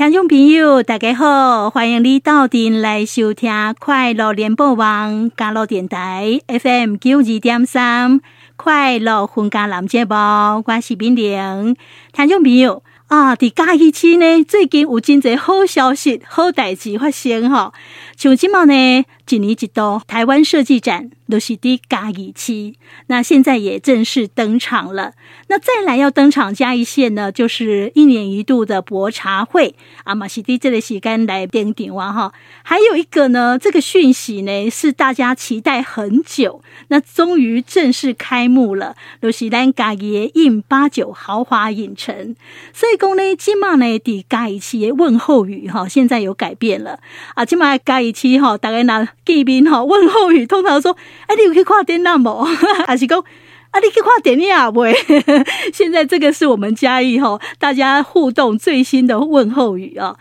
听众朋友，大家好，欢迎你到店来收听快乐联播网加乐电台 FM 九二点三快乐婚家男节目，我是冰玲。听众朋友啊，伫假期期呢，最近有真侪好消息、好代志发生吼。像即满呢，一年一度台湾设计展。都是的嘉义期，那现在也正式登场了。那再来要登场嘉义县呢，就是一年一度的博茶会阿玛西蒂这里是跟来点点哇哈。还有一个呢，这个讯息呢是大家期待很久，那终于正式开幕了。都是咱嘉义印八九豪华影城，所以讲呢，今嘛呢的嘉义期的问候语哈，现在有改变了啊。今嘛嘉义期哈，大概拿见面哈问候语，通常说。啊，你有去看电影无？还是讲啊，你去看电影啊？不？现在这个是我们嘉义吼，大家互动最新的问候语啊。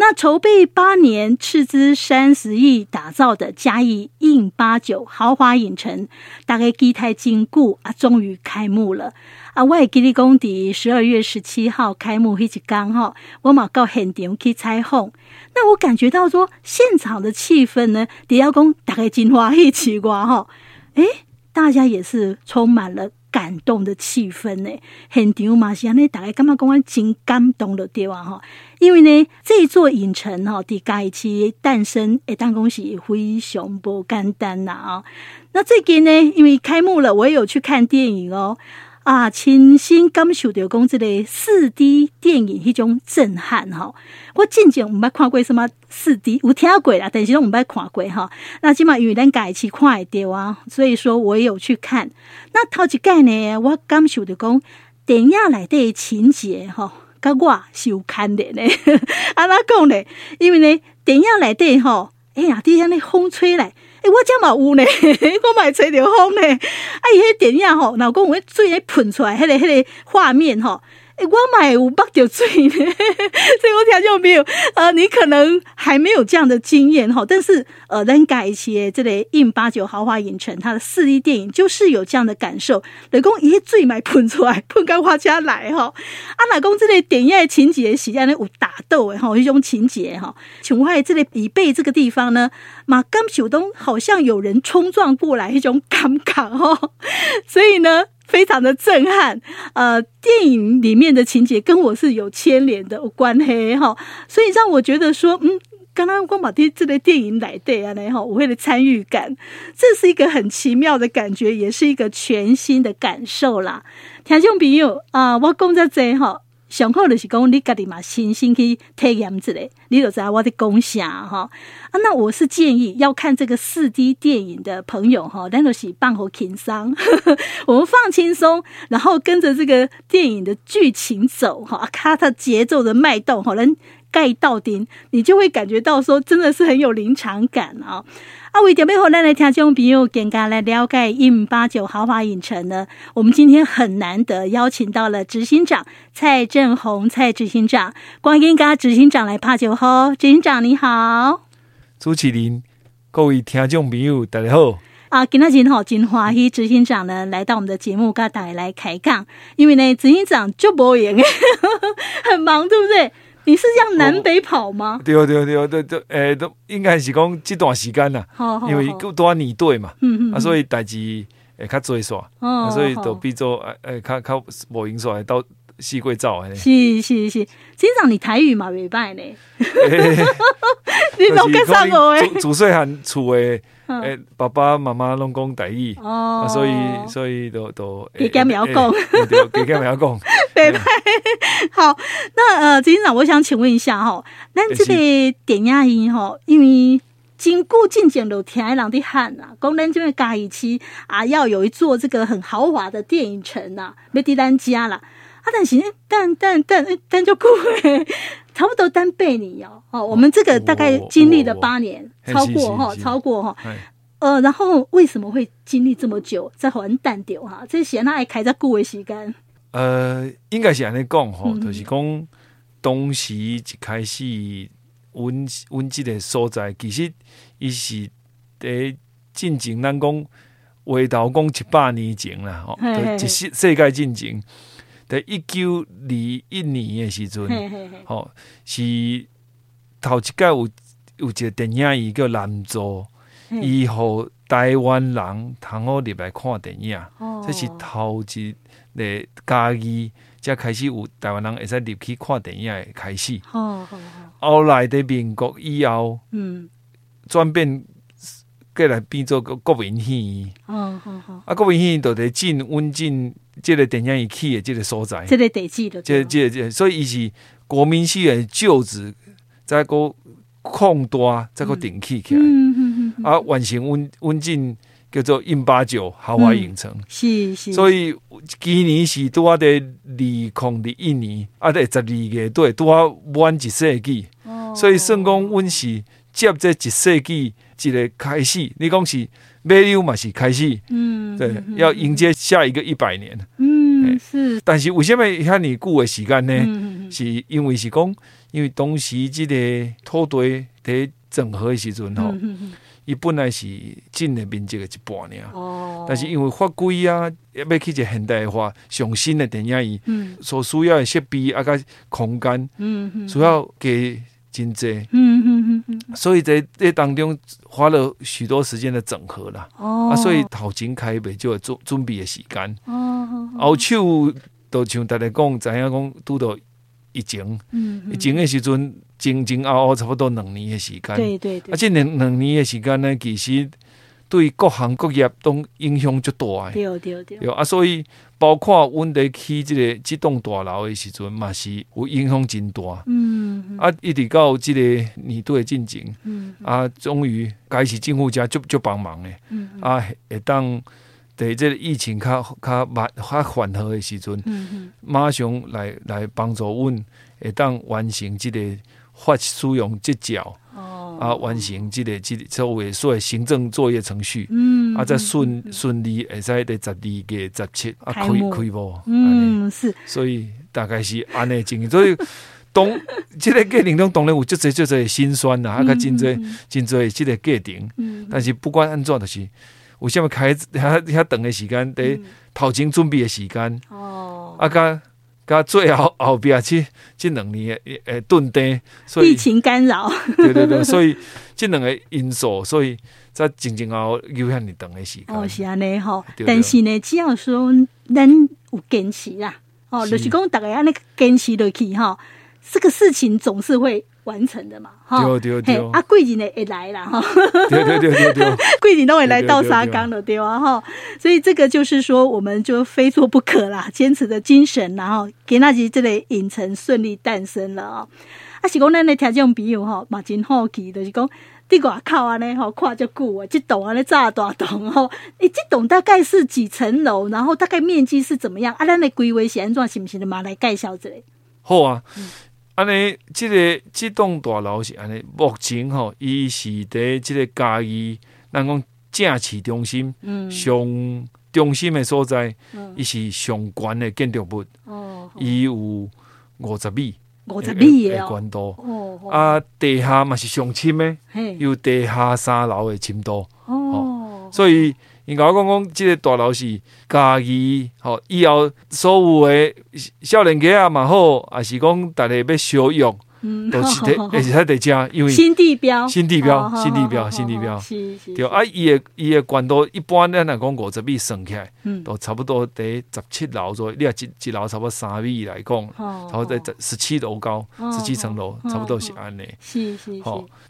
那筹备八年，斥资三十亿打造的嘉义印八九豪华影城，大概基台经过啊，终于开幕了啊！我也给你讲，在十二月十七号开幕那一天哈，我嘛到现场去采访，那我感觉到说，现场的气氛呢，底下讲大概真欢喜奇怪哈，诶，大家也是充满了。感动的气氛呢，很场嘛是安尼，大家感觉讲安真感动的对哇？哈，因为呢，这一座影城哈，在嘉义市诞生，诶，当恭喜非常不简单呐啊！那最近呢，因为开幕了，我也有去看电影哦。啊，亲身感受到讲这个四 D 电影迄种震撼哈！我真正唔捌看过什么四 D，有听过啦，但是拢唔捌看过哈。那起码因为咱家己看会着啊，所以说我也有去看。那头一届呢，我感受到讲电影内底情节哈，甲我是有看的呢。安怎讲呢？因为呢，电影内底吼，哎呀，底下那风吹来。我家嘛有呢，我买吹着风呢。哎，迄电影吼，老公，我水咧喷出来，迄个迄个画面吼。诶，我买五八九岁呢，所以我听就没有。呃，你可能还没有这样的经验哈，但是呃，咱嘉义市这类印八九豪华影城，它的四 D 电影就是有这样的感受。老公一最买喷出来，喷干花家来哈。啊，老公这类电影的情节是在那有打斗诶哈，一种情节哈。从外这里椅背这个地方呢，马刚秀东好像有人冲撞过来，一种感觉哈。所以呢。非常的震撼，呃，电影里面的情节跟我是有牵连的关系哈，所以让我觉得说，嗯，刚刚光宝这这类电影来对啊，然后我会的参与感，这是一个很奇妙的感觉，也是一个全新的感受啦。听众朋友啊，我讲在这哈。上好就是讲你家己嘛，亲身去体验一下，你就知道我的讲啥哈。啊，那我是建议要看这个四 D 电影的朋友哈，咱就是放好轻松，我们放轻松，然后跟着这个电影的剧情走哈，看它节奏的脉动，可能盖到顶，你就会感觉到说，真的是很有临场感啊。啊，为着要让咱的听众朋友更加来了解一五八九豪华影城呢，我们今天很难得邀请到了执行长蔡振宏蔡执行长，欢迎跟执行长来拍招呼。执行长你好，主持人各位听众朋友大家好。啊，今天真好，真欢喜执行长呢来到我们的节目，跟大家来开讲，因为呢执行长就不会很忙，对不对？你是这样南北跑吗？对对对对对，诶，都应该是讲这段时间呐，因为够多年队嘛，啊，所以代志会较多耍，啊，所以都比做诶诶较较无闲耍，到四季走诶。是是是，执行长你台语嘛袂歹呢，你拢跟上我诶，自细汉厝诶。诶，爸爸妈妈拢讲台语，哦，所以所以都都给家苗讲，给家苗讲，对吧？好，那呃，执行长，我想请问一下哈，咱这个电影院哈，因为经过进前都听人的喊呐，讲咱这边嘉义市啊，要有一座这个很豪华的电影城呐，要在咱家啦。啊，但是但但但但就过诶。差不多单倍你哦，哦，我们这个大概经历了八年，超过哈，超过哈，呃，然后为什么会经历这么久，再还淡掉哈？这些那还开在久的时间？呃，应该是安尼讲哈，就是讲当时一开始，阮阮这个所在，其实伊是伫进前，咱讲回头讲一百年前啦，吼，就是世界进前。在一九二一年的时阵，吼是头一届有有一个电影院叫南座，伊互台湾人通好入来看电影，哦、这是头一个家己才开始有台湾人会使入去看电影的开始。哦哦哦、后来的民国以后，嗯，转变过来变做个国民戏院。哦哦哦、啊，国民戏院就伫进温进这个电影院起的这个所在，这个地址的，这这这，所以伊是国民戏院旧址，再个扩大，再个顶起起来。嗯嗯嗯、啊，完成温温进。叫做印巴九豪华影城，嗯、是是，所以今年是拄啊在二零二一年啊伫十二月对拄啊满一世纪，哦、所以算讲阮是接这一世纪一个开始，你讲是买楼嘛是开始，嗯，对，嗯、要迎接下一个一百年，嗯是，但是为什么遐尼久的时间呢？嗯、是因为是讲因为当时即个土地在整合的时阵吼。嗯伊本来是进的面积的一半尔，哦、但是因为法规啊，要去一个现代化、上新的电影院，嗯、所需要的设备啊，甲空间，嗯嗯、需要给真济，嗯嗯嗯、所以在这当中花了许多时间的整合啦，哦、啊，所以头前开袂就做准备的时间，哦、后手都像大家讲，知影讲拄到疫情，疫情的时阵。前前后后差不多两年的时间，对对对，而且两两年的时间呢，其实对各行各业都影响足大。对对对，对啊，所以包括阮伫起这个即栋大楼的时阵，嘛是有影响真大。嗯，嗯啊，一直到即个年度的进程，嗯，嗯啊，终于开始政府家就就帮忙的，嗯，嗯啊，会当在即个疫情较较慢较缓和的时阵，嗯嗯，马上来来帮助阮会当完成即个。发使用执照，啊，完成这个这个所谓所谓行政作业程序，啊，再顺顺利会使在十二月十七啊开开幕，嗯，是，所以大概是安尼经营，所以当 这个过程中当然有足侪足侪心酸啦，啊，较真侪真侪这个过程，但是不管安怎，就是有啥物开遐遐长的时间，伫头前准备的时间，哦，啊，甲。甲最后后边去这两年诶诶断电，所以疫情干扰，对对对，所以这两个因素，所以在静静后有遐尔长的时间。哦，是安尼吼，但是呢，只要说咱有坚持啦，哦，就是讲大家安尼坚持落去哈，这个事情总是会。完成的嘛，哈，对对对，啊，贵人呢也来了哈，对对对对对，贵人都会来到沙冈了，对吧？哈，所以这个就是说，我们就非做不可啦，坚持的精神，然后给那集这类影城顺利诞生了啊！啊，是讲咱的听众朋友哈，嘛真好奇，就是讲在外口啊呢，哈，看就久啊，这栋啊，那炸大栋哈，你这栋大概是几层楼？然后大概面积是怎么样？啊，咱的规划是安怎？行不行的嘛？来介绍这里。好啊。嗯安尼，即、这个即栋大楼是安尼，目前吼，伊是伫即个嘉义，咱讲正市中心，嗯，上中心的所在，伊、嗯、是上悬的建筑物，哦，伊有五十米，五十米的高度，哦，啊，地下嘛是上深的，嘿。有地下三楼的深度，哦，哦，所以。因甲我讲讲，即个大楼是家己吼，以后所有诶少年家啊嘛好，也是讲逐个要小用，都是得，也是喺得加，因为新地标，新地标，新地标，新地标，是是对啊，伊诶伊诶高度一般咱来讲五十米算起来，都差不多得十七楼左右。你啊一一楼差不多三米来讲，差不多在十七楼高，十七层楼，差不多是安尼。是是是。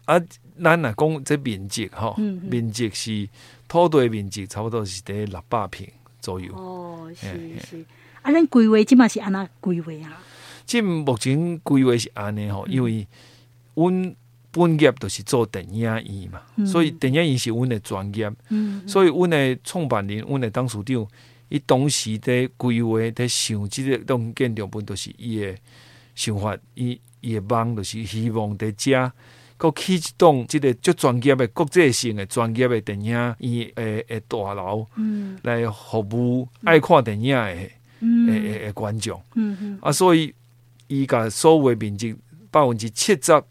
啊，咱来讲这面积吼，面积是。土地面积差不多是得六百平左右。哦，是是。啊，咱规划即嘛是安怎规划啊？即目前规划是安尼吼，因为阮本业都是做电影院嘛，所以电影院是阮的专业。嗯。所以阮的创办人，阮的董事长，伊当时在规划、在想即个栋建筑本，都是伊的想法，伊伊的梦，就是希望在遮。搁起一栋即个足专业的国际性的专业的电影院诶诶大楼，嗯，来服务爱看电影的诶诶诶观众，嗯嗯，啊，所以伊甲所有的面积百分之七十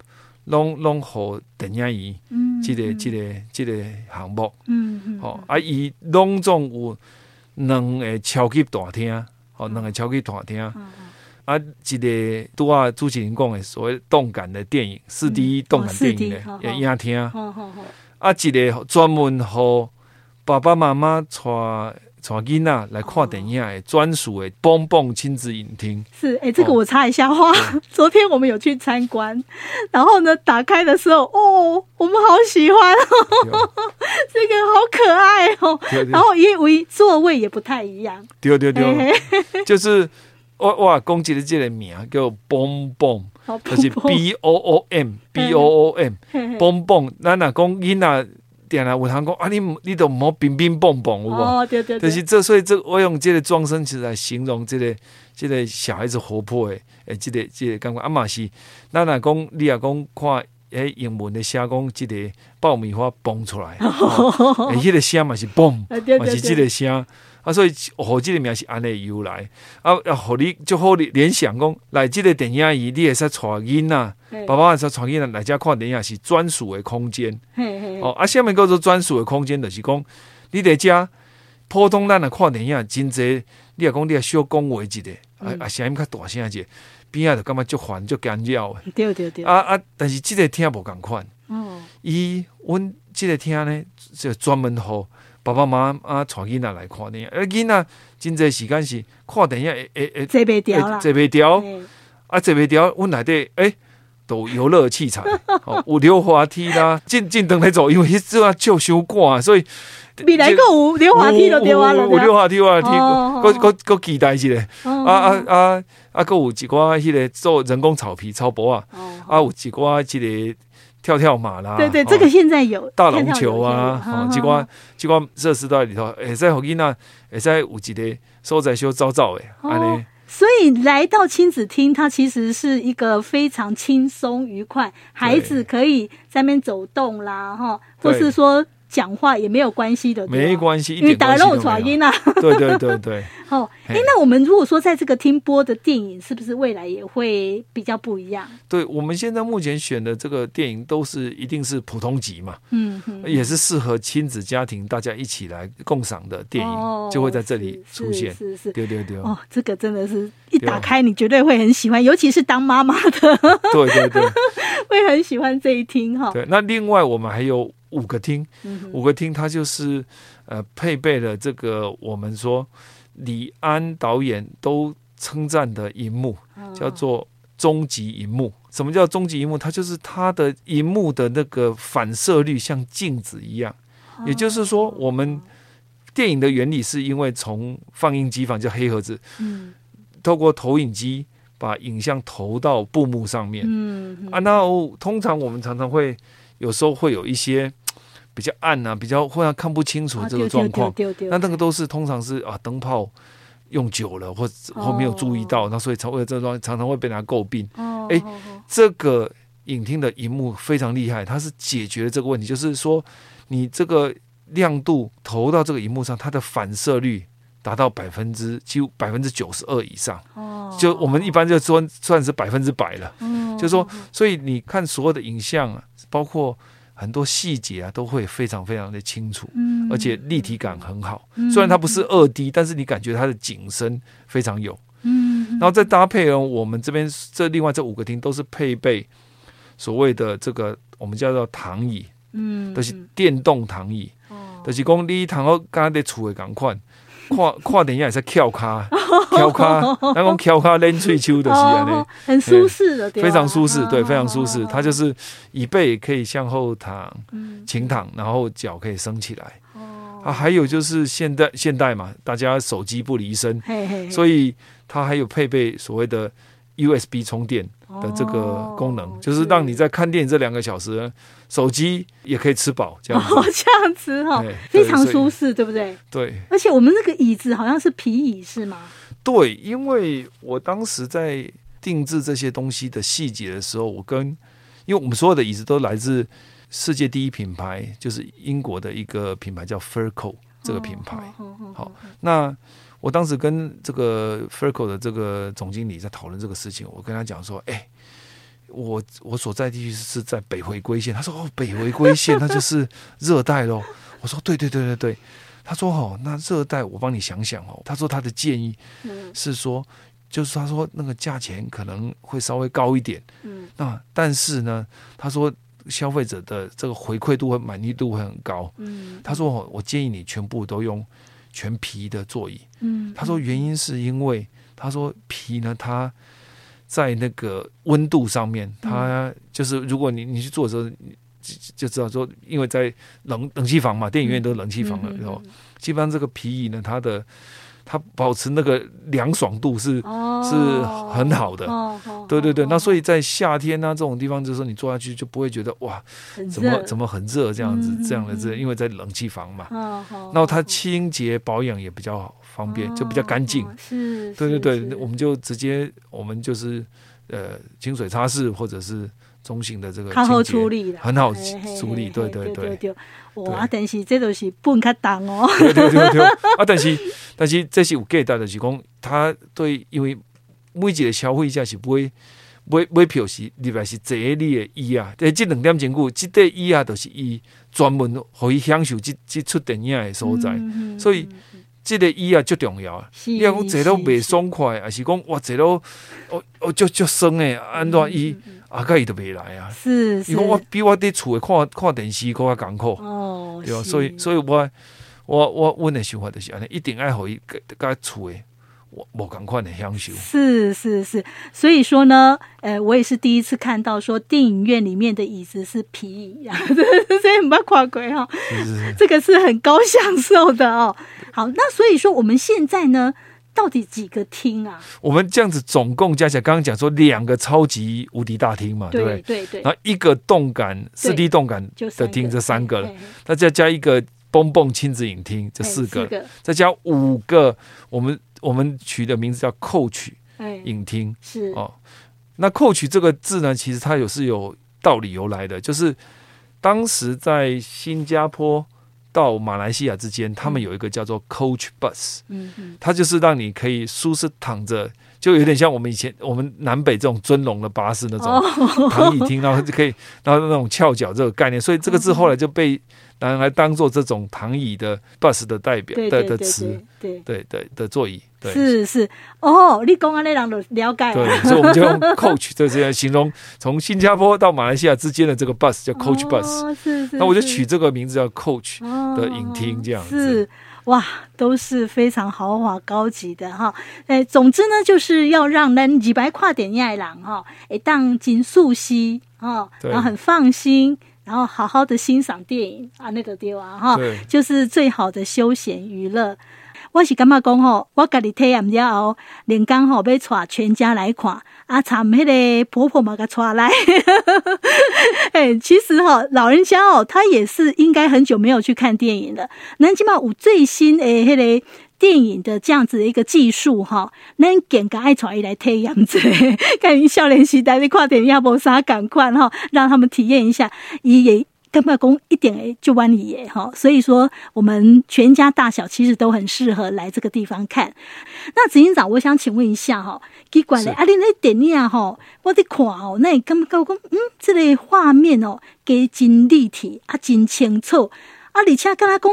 拢拢互电影院，嗯，即个即个即个项目，嗯嗯，吼，啊，伊拢总有两个超级大厅，哦，两个桥可以团听。啊，一个拄啊，主持人讲的所谓动感的电影，四 D 动感电影的也影听。啊，一个专门和爸爸妈妈带带囡仔来看电影的专属的蹦蹦亲子影厅。是，哎、欸，这个我插一下话。哦、昨天我们有去参观，然后呢，打开的时候，哦，我们好喜欢 这个好可爱哦。对对对，然后因为座位也不太一样。对对对，嘿嘿就是。我我讲起的这个名叫蹦蹦，就是 B O O M B O O M，蹦蹦。咱若讲囡仔，点来有通讲啊，你你都唔好乒乒蹦蹦，有无？哦，对对对。就是这，所以这我用即个装声词来形容这个这个小孩子活泼的诶，这个这个感觉啊嘛是。咱若讲你若讲看诶英文的声讲即个爆米花蹦出来，诶，迄个声嘛是蹦，嘛是即个声。啊，所以互即个名是安尼由来，啊，要互你就好联想讲，来即个电影院，你会使带囡仔，爸爸会使带囡仔来遮看电影是专属的空间。哦，啊，下面叫做专属的空间，就是讲你伫遮普通咱来看电影，真济你若讲你也小讲话一个，嗯、啊啊声音较大声一个，边仔就感觉足烦足干扰的。对对对。啊啊，但是即个厅无共款。哦。伊，阮即个厅呢，就专门好。爸爸妈妈啊，带囡仔来看电影，而囡仔真济时间是看电影，诶诶诶，坐袂掉啦，坐袂掉，啊，坐袂掉，阮内底诶，都游乐器材，哦，有溜滑梯啦，进进灯来走，因为迄阵啊就伤赶，所以未来个有溜滑梯就对啊，有溜滑梯，滑梯，搁搁搁期待一下，啊啊啊啊，搁有一寡迄个做人工草皮草坡啊，啊，有一寡一个。跳跳马啦，对对，这个现在有大龙球啊，哦，机关机关设施都在里头，哎，在后边呢，也在有一个所在修造造的，哦，所以来到亲子厅，它其实是一个非常轻松愉快，孩子可以在那边走动啦，哈，或是说。讲话也没有关系的，没关系，因为打漏传音啊。对对对对。好，哎，那我们如果说在这个厅播的电影，是不是未来也会比较不一样？对，我们现在目前选的这个电影都是一定是普通级嘛，嗯，也是适合亲子家庭大家一起来共赏的电影，就会在这里出现。是是，对对对。哦，这个真的是一打开你绝对会很喜欢，尤其是当妈妈的，对对对，会很喜欢这一听哈。对，那另外我们还有。五个厅，五个厅，它就是呃配备了这个我们说李安导演都称赞的荧幕，叫做终极荧幕。什么叫终极荧幕？它就是它的荧幕的那个反射率像镜子一样。也就是说，我们电影的原理是因为从放映机房叫黑盒子，透过投影机把影像投到布幕上面。啊，那通常我们常常会。有时候会有一些 比较暗啊，比较忽然看不清楚这个状况。那那个都是通常是啊灯泡用久了或或没有注意到，那所以才会这种常常会被人家诟病。哎，这个影厅的荧幕非常厉害，它是解决了这个问题，就是说你这个亮度投到这个荧幕上，它的反射率达到百分之几乎百分之九十二以上。就我们一般就说算是百分之百了。就是说，所以你看所有的影像啊。包括很多细节啊，都会非常非常的清楚，嗯、而且立体感很好。嗯、虽然它不是二 D，但是你感觉它的景深非常有。嗯，然后再搭配呢，我们这边这另外这五个厅都是配备所谓的这个我们叫做躺椅，嗯，都是电动躺椅，哦，就是讲你躺好刚刚在厝的赶快。看看电影也是翘卡，翘卡，那种翘卡练翠秋的是安尼，很舒适的，非常舒适，对，非常舒适。它就是椅背可以向后躺，倾躺，然后脚可以升起来。啊，还有就是现代现代嘛，大家手机不离身，所以它还有配备所谓的 USB 充电的这个功能，就是让你在看电影这两个小时。手机也可以吃饱，这样，哦，这样子 哈，非常舒适，对不对？对，而且我们那个椅子好像是皮椅，是吗？对，因为我当时在定制这些东西的细节的时候，我跟，因为我们所有的椅子都来自世界第一品牌，就是英国的一个品牌叫 Furco 这个品牌。好，那我当时跟这个 f e r c o 的这个总经理在讨论这个事情，我跟他讲说，哎。我我所在地区是在北回归线，他说哦，北回归线那就是热带喽。我说对对对对对，他说哦，那热带我帮你想想哦。他说他的建议是说，就是他说那个价钱可能会稍微高一点，嗯，那但是呢，他说消费者的这个回馈度和满意度会很高，嗯，他说我建议你全部都用全皮的座椅，嗯，他说原因是因为他说皮呢，它在那个温度上面，它就是如果你你去坐的时候。就知道说，因为在冷冷气房嘛，电影院都是冷气房了，然后基本上这个皮椅呢，它的它保持那个凉爽度是、哦、是很好的，哦哦、对对对。那所以在夏天呢、啊、这种地方，就是说你坐下去就不会觉得哇，怎么怎么很热这样子，嗯、这样的这，因为在冷气房嘛，然后它清洁保养也比较方便，就比较干净。是，对对对，我们就直接我们就是呃清水擦拭或者是。中性的这个，好处理很好处理，对对对对。哇，但是这都是半卡当哦。对对对对。啊，但是 但是这是有给到的是讲，他对，因为每一个消费者是不会买买票是里边是这里的椅啊，这这两点钟顾，这对椅啊都是伊专门可以享受这这出电影的所在，所以这个椅啊足重要。你要讲坐到袂爽快，还是讲哇坐到哦哦足足酸诶，安怎伊？啊？甲伊都袂来啊！是，伊讲我比我伫厝诶看看电视搁较艰苦哦，对吧？所以，所以我我我阮诶想法就是安尼，一定爱互伊个个厝诶，我我赶快的享受。是是是，所以说呢，呃，我也是第一次看到说电影院里面的椅子是皮椅啊，所以很跨鬼哈，这个是很高享受的哦。好，那所以说我们现在呢？到底几个厅啊？我们这样子总共加起来，刚刚讲说两个超级无敌大厅嘛，对不对？对对。然后一个动感四 D 动感的厅，这三个了。那再加一个蹦蹦亲子影厅，这四个。再加五个，我们我们取的名字叫 Coach 影厅。是哦。那 Coach 这个字呢，其实它有是有道理由来的，就是当时在新加坡。到马来西亚之间，他们有一个叫做 Coach Bus，嗯嗯，它就是让你可以舒适躺着，就有点像我们以前我们南北这种尊龙的巴士那种躺椅厅，然后就可以，然后那种翘脚这个概念，所以这个字后来就被。拿来当做这种躺椅的 bus 的代表的的词，对对对的座椅，对。是是。哦，你讲啊，那人都了解，对，所以我们就用 coach 这这样形容从新加坡到马来西亚之间的这个 bus 叫 coach bus，是是，那我就取这个名字叫 coach 的影厅这样子，是。哇，都是非常豪华高级的哈，哎，总之呢，就是要让人几百跨点爱郎哈，哎，当金素西哈，然后很放心。然后好好的欣赏电影。啊，那个地方哈，就是最好的休闲娱乐。我是感觉讲吼，我家己体验了后，连刚吼要带全家来看，啊，参迄个婆婆嘛个带来。哎，其实哈，老人家哦，他也是应该很久没有去看电影了。那起码有最新诶，迄个。电影的这样子的一个技术哈，能给个爱传一来体验者，看少年时代的跨点要不啥赶快哈，让他们体验一下，也根本工一点就弯里耶哈。所以说，我们全家大小其实都很适合来这个地方看。那执行长，我想请问一下哈，奇怪嘞，啊，你那电影哈，我得看哦，那你感觉讲，嗯，这类画面哦，给真立体啊，真清楚啊，而且跟他讲。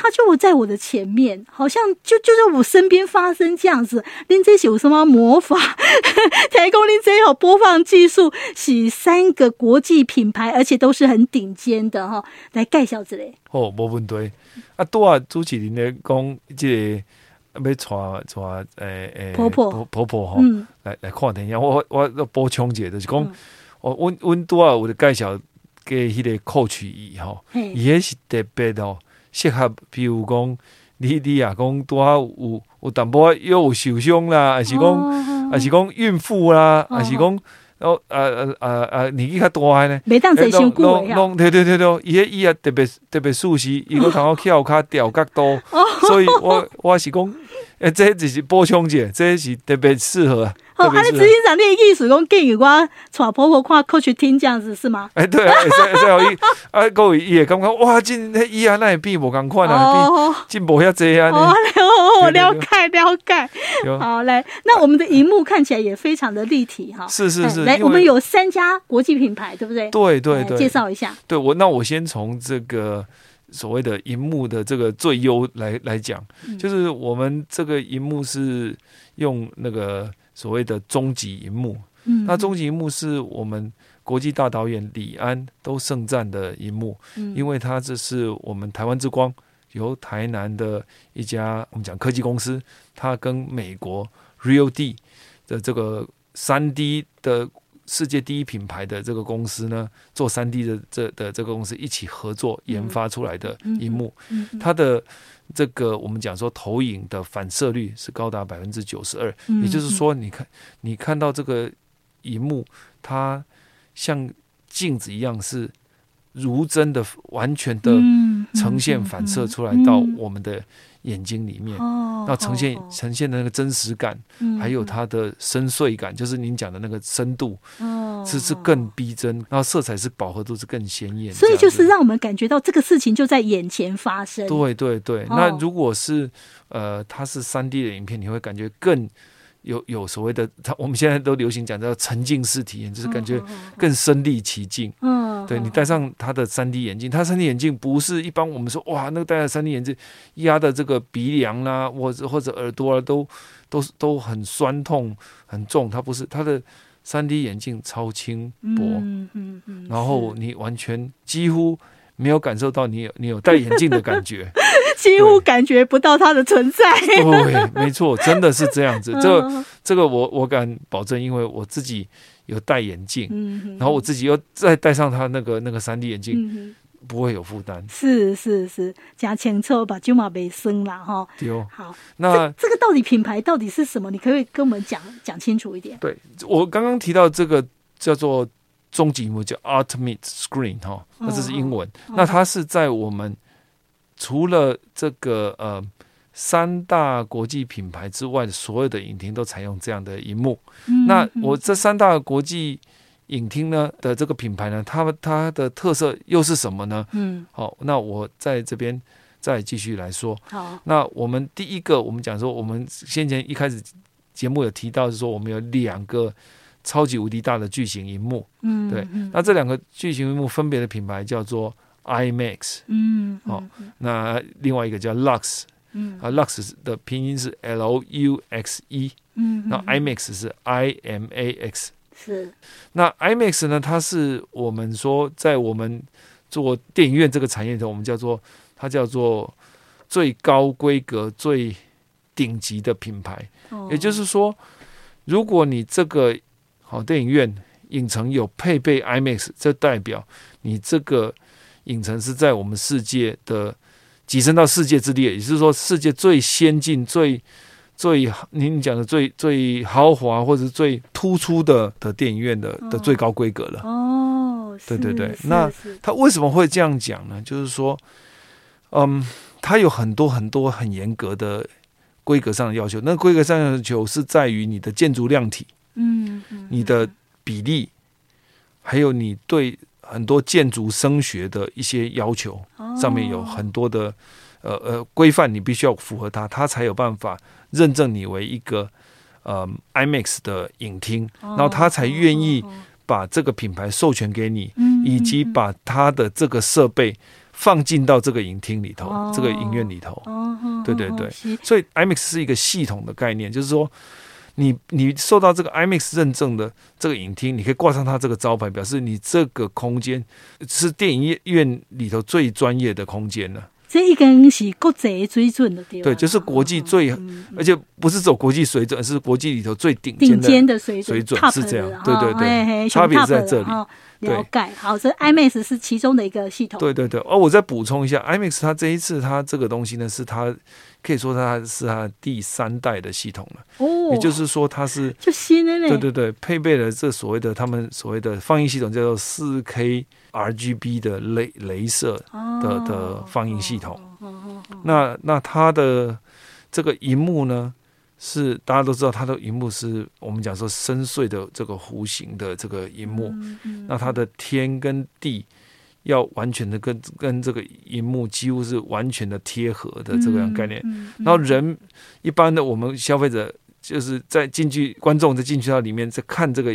他就在我的前面，好像就就在我身边发生这样子。您这是有什么魔法？台工您这好播放技术是三个国际品牌，而且都是很顶尖的哈。来介绍之类。哦，没问题。啊，多啊，主持人咧讲，这个要带带诶诶婆婆婆婆哈，嗯、来来看电影。我我要补充一下，就是讲，我阮阮多啊，我的介绍给迄个 Coach 椅哈，伊也是特别哦。适合，比如讲，你你啊，讲拄啊有有淡薄又有受伤啦，还是讲，还是讲孕妇啦，还是讲，然后呃呃呃呃年纪较大诶呢，袂当坐伤久诶呀。对对对对，伊迄伊啊特别特别舒适，伊个刚好翘卡调角度，所以我我是讲，诶，这只是补充者，这是特别适合。哦，他的执行长那个意思讲建议我带婆婆看 Coach 厅这样子是吗？哎，对啊，最最后伊啊，各位也感觉哇，进那伊啊，那也变无共款啊，比进步遐济啊。哦，了解了解。好，来，那我们的荧幕看起来也非常的立体哈。是是是，来，我们有三家国际品牌，对不对？对对对，介绍一下。对我，那我先从这个所谓的荧幕的这个最优来来讲，就是我们这个荧幕是用那个所谓的终极荧幕。嗯，那终极荧幕是我们国际大导演李安都盛赞的荧幕，因为它这是我们台湾之光，由台南的一家我们讲科技公司，它跟美国 RealD 的这个三 D 的。世界第一品牌的这个公司呢，做三 D 的这的这个公司一起合作研发出来的荧幕，它的这个我们讲说投影的反射率是高达百分之九十二，也就是说，你看你看到这个荧幕，它像镜子一样是如真的完全的呈现反射出来到我们的。眼睛里面，那呈现呈现的那个真实感，还有它的深邃感，就是您讲的那个深度，是是更逼真，然后色彩是饱和度是更鲜艳，所以就是让我们感觉到这个事情就在眼前发生。对对对，那如果是呃，它是三 D 的影片，你会感觉更。有有所谓的，他我们现在都流行讲叫沉浸式体验，就是感觉更身临其境。嗯，对，你戴上他的三 D 眼镜，他三 D 眼镜不是一般我们说哇，那个戴上三 D 眼镜压的这个鼻梁啦，或者或者耳朵啊，都都都很酸痛很重。它不是，它的三 D 眼镜超轻薄，嗯嗯嗯，然后你完全几乎没有感受到你有你有戴眼镜的感觉。几乎感觉不到它的存在。对，没错，真的是这样子。这个、这个我我敢保证，因为我自己有戴眼镜，然后我自己又再戴上它那个那个三 D 眼镜，不会有负担。是是是，加清楚把就马没生了哈。丢好，那这个到底品牌到底是什么？你可以跟我们讲讲清楚一点。对，我刚刚提到这个叫做终极萤幕，叫 Ultimate Screen 哈，那这是英文。那它是在我们。除了这个呃三大国际品牌之外，所有的影厅都采用这样的荧幕。嗯、那我这三大国际影厅呢的这个品牌呢，它它的特色又是什么呢？嗯，好，那我在这边再继续来说。好，那我们第一个，我们讲说，我们先前一开始节目有提到是说，我们有两个超级无敌大的巨型荧幕。嗯，对，那这两个巨型荧幕分别的品牌叫做。IMAX，嗯，好，那另外一个叫 Lux，嗯，啊，Lux 的拼音是 L U X E，嗯，那 IMAX 是 I M A X，是，那 IMAX 呢，它是我们说在我们做电影院这个产业中，我们叫做它叫做最高规格、最顶级的品牌。哦，也就是说，如果你这个好电影院影城有配备 IMAX，这代表你这个。影城是在我们世界的跻身到世界之列，也就是说，世界最先进、最最您讲的最最豪华或者最突出的的电影院的的最高规格了。哦，对对对。那他为什么会这样讲呢？就是说，嗯，他有很多很多很严格的规格上的要求。那规格上的要求是在于你的建筑量体，嗯，你的比例，还有你对。很多建筑声学的一些要求，上面有很多的呃呃规范，你必须要符合它，它才有办法认证你为一个呃 IMAX 的影厅，然后它才愿意把这个品牌授权给你，以及把它的这个设备放进到这个影厅里头，这个影院里头。对对对，所以 IMAX 是一个系统的概念，就是说。你你受到这个 IMAX 认证的这个影厅，你可以挂上它这个招牌，表示你这个空间是电影院里头最专业的空间了。这一根是国际水准的对，就是国际最，嗯、而且不是走国际水准，是国际里头最顶顶尖的水准，水准是这样，对对对，差别在这里。哦、了解，好，这 IMAX 是其中的一个系统。对对对，哦，我再补充一下，IMAX 它这一次它这个东西呢，是它。可以说它是它第三代的系统了，哦，也就是说它是就新的嘞，对对对，配备了这所谓的他们所谓的放映系统，叫做四 K RGB 的雷镭射的、哦、的放映系统。哦哦哦哦、那那它的这个荧幕呢，是大家都知道，它的荧幕是我们讲说深邃的这个弧形的这个荧幕。嗯嗯、那它的天跟地。要完全的跟跟这个荧幕几乎是完全的贴合的这个样概念，然后人一般的我们消费者就是在进去观众在进去到里面在看这个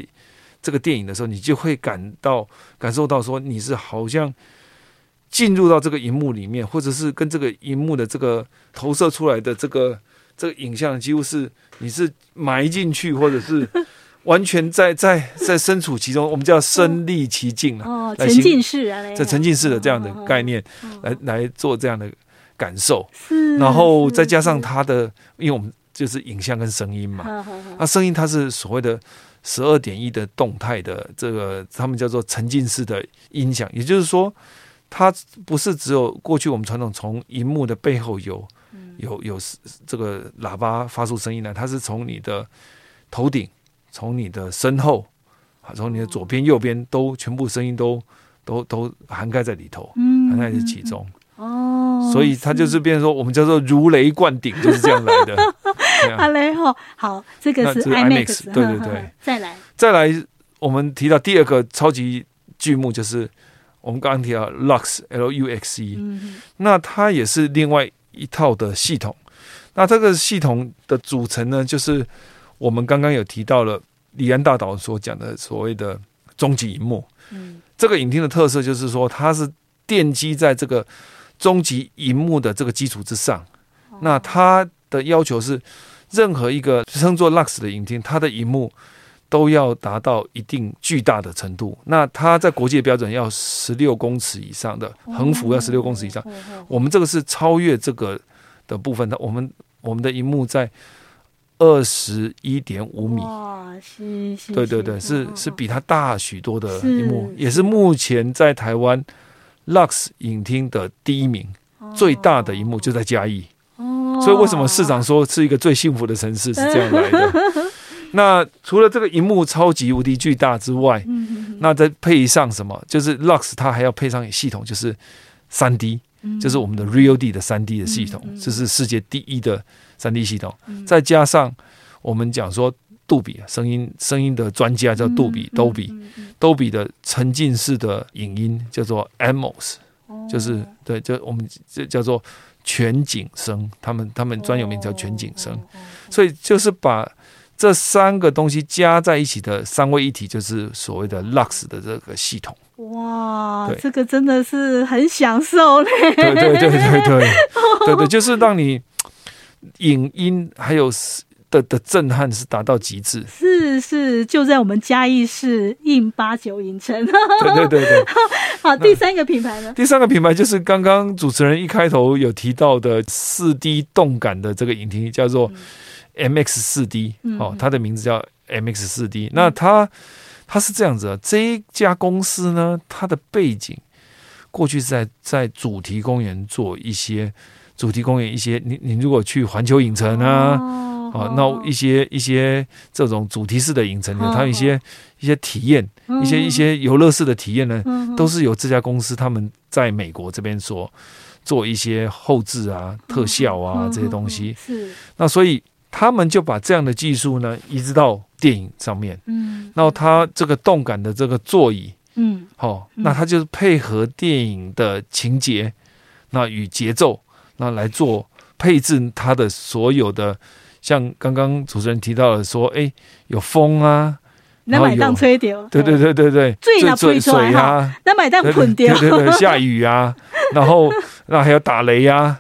这个电影的时候，你就会感到感受到说你是好像进入到这个荧幕里面，或者是跟这个荧幕的这个投射出来的这个这个影像，几乎是你是埋进去，或者是 完全在在在身处其中，我们叫身历其境啊，哦，沉浸式啊，这沉浸式的这样的概念来来做这样的感受，是，然后再加上它的，因为我们就是影像跟声音嘛，那声音它是所谓的。十二点一的动态的这个，他们叫做沉浸式的音响，也就是说，它不是只有过去我们传统从荧幕的背后有有有这个喇叭发出声音来，它是从你的头顶，从你的身后，啊，从你的左边右边都全部声音都都都涵盖在里头，涵盖在其中。哦，所以它就是变成说，我们叫做如雷贯顶，就是这样来的。好嘞，好，好，这个是 IMAX，对对对。再来，再来，我们提到第二个超级剧目，就是我们刚刚提到 Lux，L U X E，那它也是另外一套的系统。那这个系统的组成呢，就是我们刚刚有提到了李安大导所讲的所谓的终极荧幕。嗯，这个影厅的特色就是说，它是奠基在这个终极荧幕的这个基础之上。那它的要求是。任何一个称作 Lux 的影厅，它的荧幕都要达到一定巨大的程度。那它在国际标准要十六公尺以上的横幅要十六公尺以上。我们这个是超越这个的部分的。我们我们的荧幕在二十一点五米。哇，是是。对对对，是是比它大许多的荧幕，也是目前在台湾 Lux 影厅的第一名，最大的荧幕就在嘉义。所以为什么市长说是一个最幸福的城市是这样来的？那除了这个荧幕超级无敌巨大之外，那再配上什么？就是 Lux 它还要配上系统，就是三 D，就是我们的 Real D 的三 D 的系统，这是世界第一的三 D 系统。再加上我们讲说杜比声音声音的专家叫杜比 Dolby，Dolby 的沉浸式的影音叫做 Atmos，就是对，就我们这叫做。全景声，他们他们专有名叫全景声，所以就是把这三个东西加在一起的三位一体，就是所谓的 Lux 的这个系统。哇，这个真的是很享受嘞！对对对对对 对对，就是让你影音还有。的的震撼是达到极致，是是，就在我们嘉义市印八九影城。对对对对，好，第三个品牌呢？第三个品牌就是刚刚主持人一开头有提到的四 D 动感的这个影厅，叫做 MX 四 D，哦，它的名字叫 MX 四 D。那它它是这样子啊，这一家公司呢，它的背景过去是在在主题公园做一些主题公园一些，你你如果去环球影城啊。哦啊，那一些一些这种主题式的影城，它有一些一些体验，一些一些游乐式的体验呢，都是由这家公司他们在美国这边所做一些后置啊、特效啊这些东西。是，那所以他们就把这样的技术呢移植到电影上面。嗯，然后它这个动感的这个座椅，嗯，好，那它就是配合电影的情节，那与节奏，那来做配置它的所有的。像刚刚主持人提到的说，哎，有风啊，那买当吹掉，对对对对对，最最水啊，那买当捆掉，对对对，下雨啊，然后那还有打雷啊，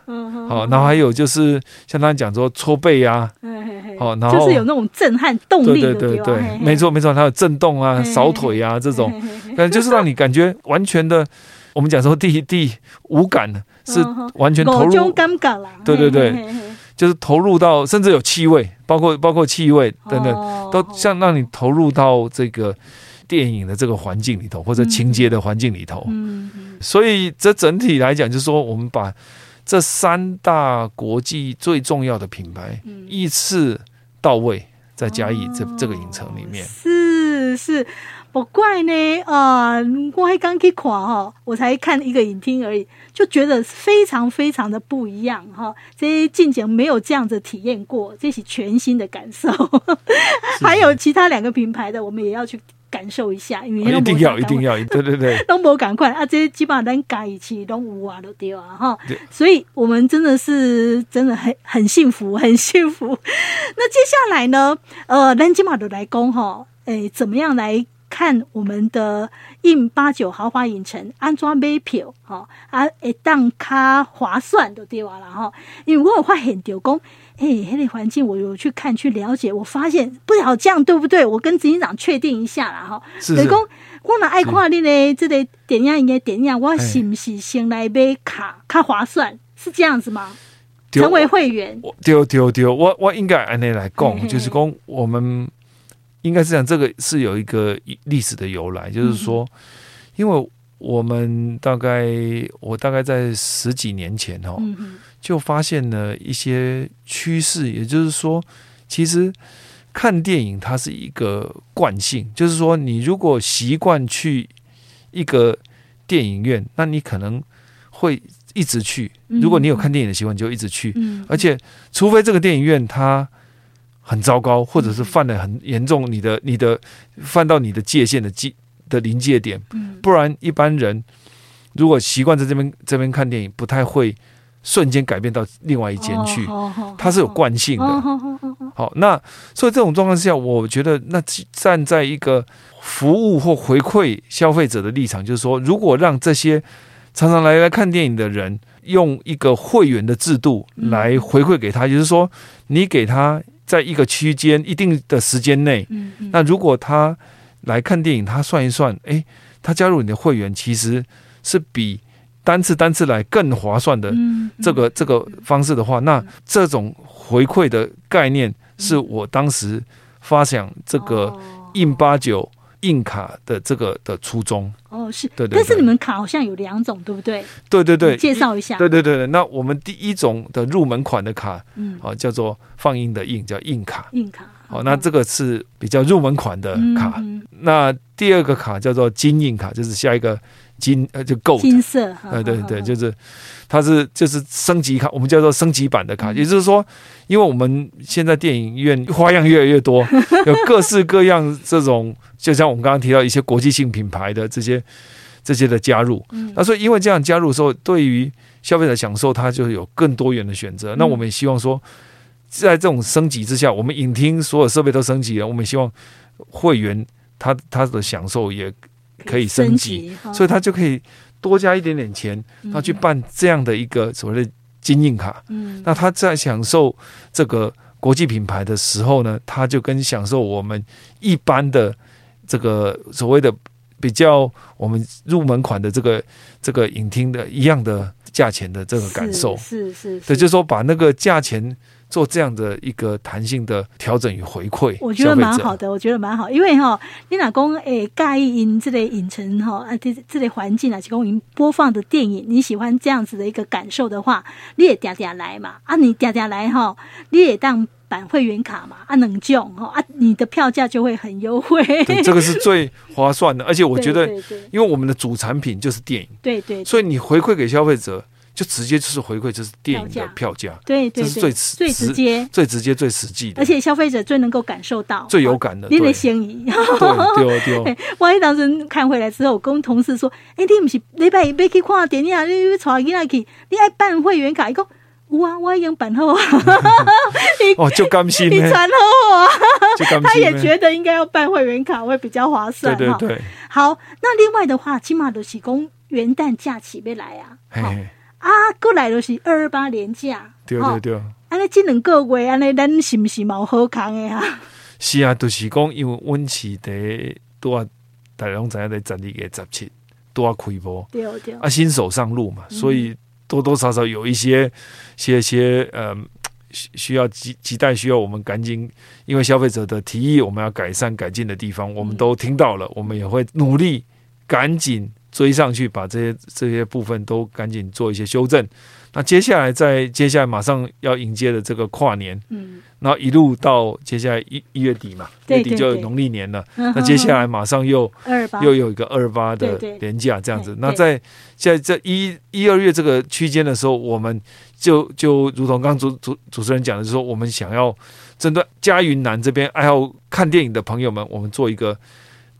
好，然后还有就是像他讲说搓背啊，好，然后就是有那种震撼动力，对对对，没错没错，它有震动啊、扫腿啊这种，但就是让你感觉完全的，我们讲说第第五感是完全投入，对对对。就是投入到，甚至有气味，包括包括气味等等，都像让你投入到这个电影的这个环境里头，或者情节的环境里头。所以这整体来讲，就是说我们把这三大国际最重要的品牌依次到位，在嘉义这这个影城里面。是是。不怪呢，啊、呃，我还刚去看哈，我才看一个影厅而已，就觉得非常非常的不一样哈。这些近景没有这样子体验过，这是全新的感受。还有其他两个品牌的，我们也要去感受一下，因为一定要一定要，对对对，都没赶快啊，这些基本上咱改一起都无啊都丢啊哈。所以我们真的是真的很很幸福，很幸福。那接下来呢，呃，咱今马都来讲哈，诶，怎么样来？看我们的印八九豪华影城安装买票，哈啊，会当卡划算的对吧？然后，因为我有发现到讲，哎，那里环境我有去看去了解，我发现不晓得这样对不对？我跟执行长确定一下啦，哈。是。是讲，我若爱看你的这个电影应该电影，我是不是先来买卡卡划算？是这样子吗？成为会员？对对对，我我应该按呢来讲，就是讲我们。应该是讲，这个是有一个历史的由来，就是说，因为我们大概我大概在十几年前哦，就发现了一些趋势，也就是说，其实看电影它是一个惯性，就是说，你如果习惯去一个电影院，那你可能会一直去。如果你有看电影的习惯，你就一直去，而且除非这个电影院它。很糟糕，或者是犯了很严重，你的你的犯到你的界限的界的临界点，不然一般人如果习惯在这边这边看电影，不太会瞬间改变到另外一间去，它是有惯性的。好，那所以这种状况之下，我觉得那站在一个服务或回馈消费者的立场，就是说，如果让这些常常来来看电影的人用一个会员的制度来回馈给他，就是说，你给他。在一个区间一定的时间内，嗯嗯、那如果他来看电影，他算一算，诶，他加入你的会员其实是比单次单次来更划算的这个、嗯嗯、这个方式的话，那这种回馈的概念是我当时发想这个印八九。印卡的这个的初衷哦，是对，对，对，但是你们卡好像有两种，对不对？对对对，介绍一下。对对对对，那我们第一种的入门款的卡，嗯，哦，叫做放映的映，叫印卡。印卡。哦，那这个是比较入门款的卡。嗯、那第二个卡叫做金印卡，就是下一个金呃就 Gold 金色。对对对，就是它是就是升级卡，我们叫做升级版的卡，嗯、也就是说，因为我们现在电影院花样越来越多，有各式各样这种，就像我们刚刚提到一些国际性品牌的这些这些的加入。嗯、那所以因为这样加入的时候，对于消费者享受，它就有更多元的选择。嗯、那我们也希望说。在这种升级之下，我们影厅所有设备都升级了。我们希望会员他他的享受也可以升级，所以他就可以多加一点点钱，他去办这样的一个所谓的金印卡。嗯，那他在享受这个国际品牌的时候呢，他就跟享受我们一般的这个所谓的比较我们入门款的这个这个影厅的一样的价钱的这个感受。是是，对，就是说把那个价钱。做这样的一个弹性的调整与回馈，我觉得蛮好的。我觉得蛮好，因为哈，你老公诶，盖意因这类影城哈啊，这这类环境啊，提供您播放的电影，你喜欢这样子的一个感受的话，你也嗲嗲来嘛啊，你嗲嗲来哈，你也当办会员卡嘛啊，能用哈啊，你的票价就会很优惠。对，这个是最划算的，而且我觉得，因为我们的主产品就是电影，对对，所以你回馈给消费者。就直接就是回馈，就是电影的票价，对对，这是最最直接、最直接、最实际的，而且消费者最能够感受到、最有感的。你的心意，对对对。万一 当时看回来之后，我跟同事说：“哎，你不是礼拜一要去看电影，你要带囡仔去，你爱办会员卡？”伊讲：“有啊，我已经办好啊。”哦，就甘心，你传好啊。他也觉得应该要办会员卡会比较划算。对对对。好，那另外的话，起码都是讲元旦假期要来啊。啊，过来就是二二八年假，对对对。安尼这两个月，安尼咱是不是有好康的哈？是啊，就是讲因为温起的多，大家拢知影在十二月十七多开播，对对。啊，新手上路嘛，所以多多少少有一些、些些呃需要急急待需要我们赶紧，因为消费者的提议，我们要改善改进的地方，我们都听到了，我们也会努力赶紧。追上去，把这些这些部分都赶紧做一些修正。那接下来，在接下来马上要迎接的这个跨年，嗯，然后一路到接下来一一月底嘛，月底就有农历年了。那接下来马上又 又有一个二八的年假这样子。那在在这一一二月这个区间的时候，我们就就如同刚刚主主主持人讲的，就是说我们想要针对嘉云南这边爱好看电影的朋友们，我们做一个。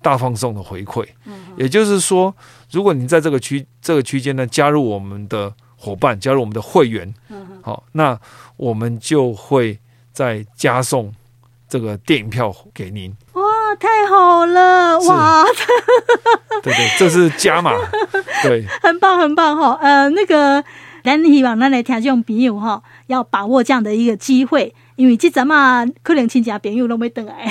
大放送的回馈，也就是说，如果您在这个区这个区间呢，加入我们的伙伴，加入我们的会员，好，那我们就会再加送这个电影票给您。哇，太好了，哇！对对，这是加码，对，很棒很棒哈。呃，那个，咱希望咱来听众朋友哈，要把握这样的一个机会，因为这阵嘛，可能亲戚朋友都没等来，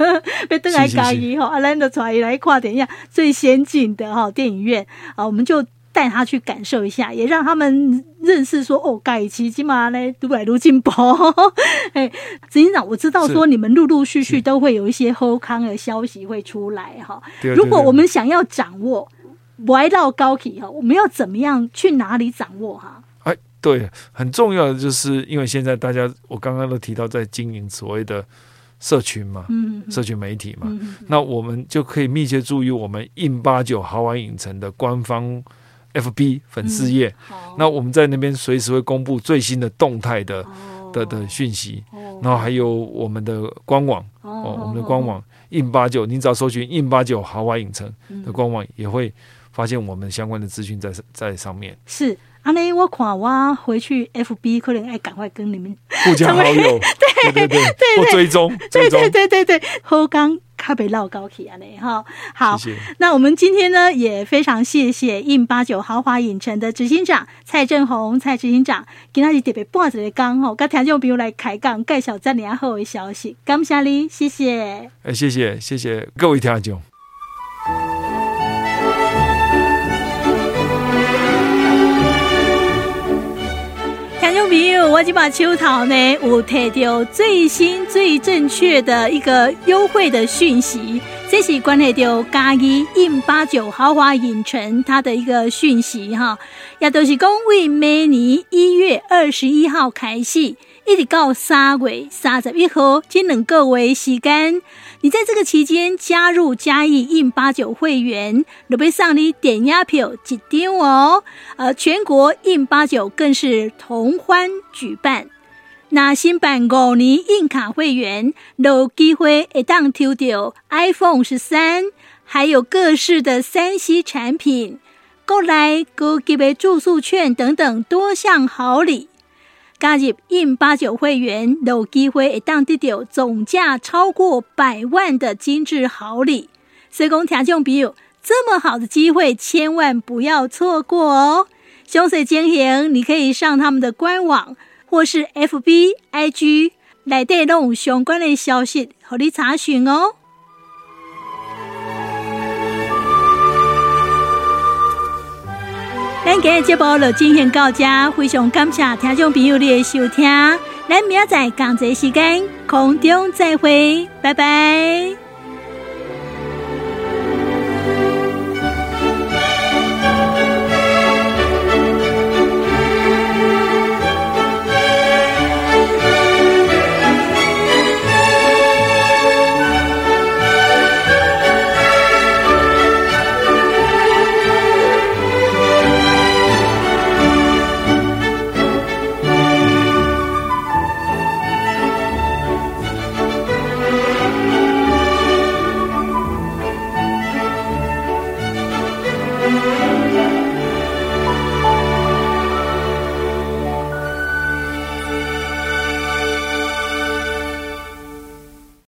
没等来嘉义哈，啊，咱就带伊来看电影，最先进的哈电影院啊，我们就。带他去感受一下，也让他们认识说哦，盖奇起码呢，都来如进步。哎，执行长，我知道说你们陆陆续续都会有一些后康的消息会出来哈。如果我们想要掌握歪到高体哈，我们要怎么样去哪里掌握哈？哎，对，很重要的就是因为现在大家我刚刚都提到在经营所谓的社群嘛，嗯，社群媒体嘛，嗯，那我们就可以密切注意我们 in 八九豪华影城的官方。FB 粉丝页，嗯，那我们在那边随时会公布最新的动态的、哦、的的讯息，哦，然后还有我们的官网哦，哦，我们的官网 in 八九，你只要搜寻 in 八九豪华影城的官网，也会发现我们相关的资讯在在上面。是。啊，那我看我回去 FB 可能爱赶快跟你们互加好友，对对对对，或追踪，对对对对对，好刚咖啡老高起啊，你哈好，谢谢。那我们今天呢也非常谢谢 in 八九豪华影城的执行长蔡振宏蔡执行长，今天是特别半日的讲吼，跟听众朋友来开讲介绍这年好的消息，感谢你，谢谢。哎，谢谢谢谢各位听众。我今把秋桃呢，我提到最新最正确的一个优惠的讯息，这是关系到嘉义 in 八九豪华影城它的一个讯息哈，也都是讲为每年一月二十一号开始，一直到三月三十一号这两个月时间。你在这个期间加入嘉义印八九会员，都被上你点押票几丢哦。呃，全国印八九更是同欢举办。那新办五年印卡会员，有机会一档抽到 iPhone 十三，还有各式的三 C 产品，过来高级的住宿券等等多项好礼。加入 in 八九会员，有机会会当得到总价超过百万的精致好礼。所以讲听众朋友，这么好的机会，千万不要错过哦！详细情形，你可以上他们的官网或是 FB、IG 来带动相关的消息，和你查询哦。咱今日节目就进行到这，非常感谢听众朋友的收听，咱明仔载同一时间空中再会，拜拜。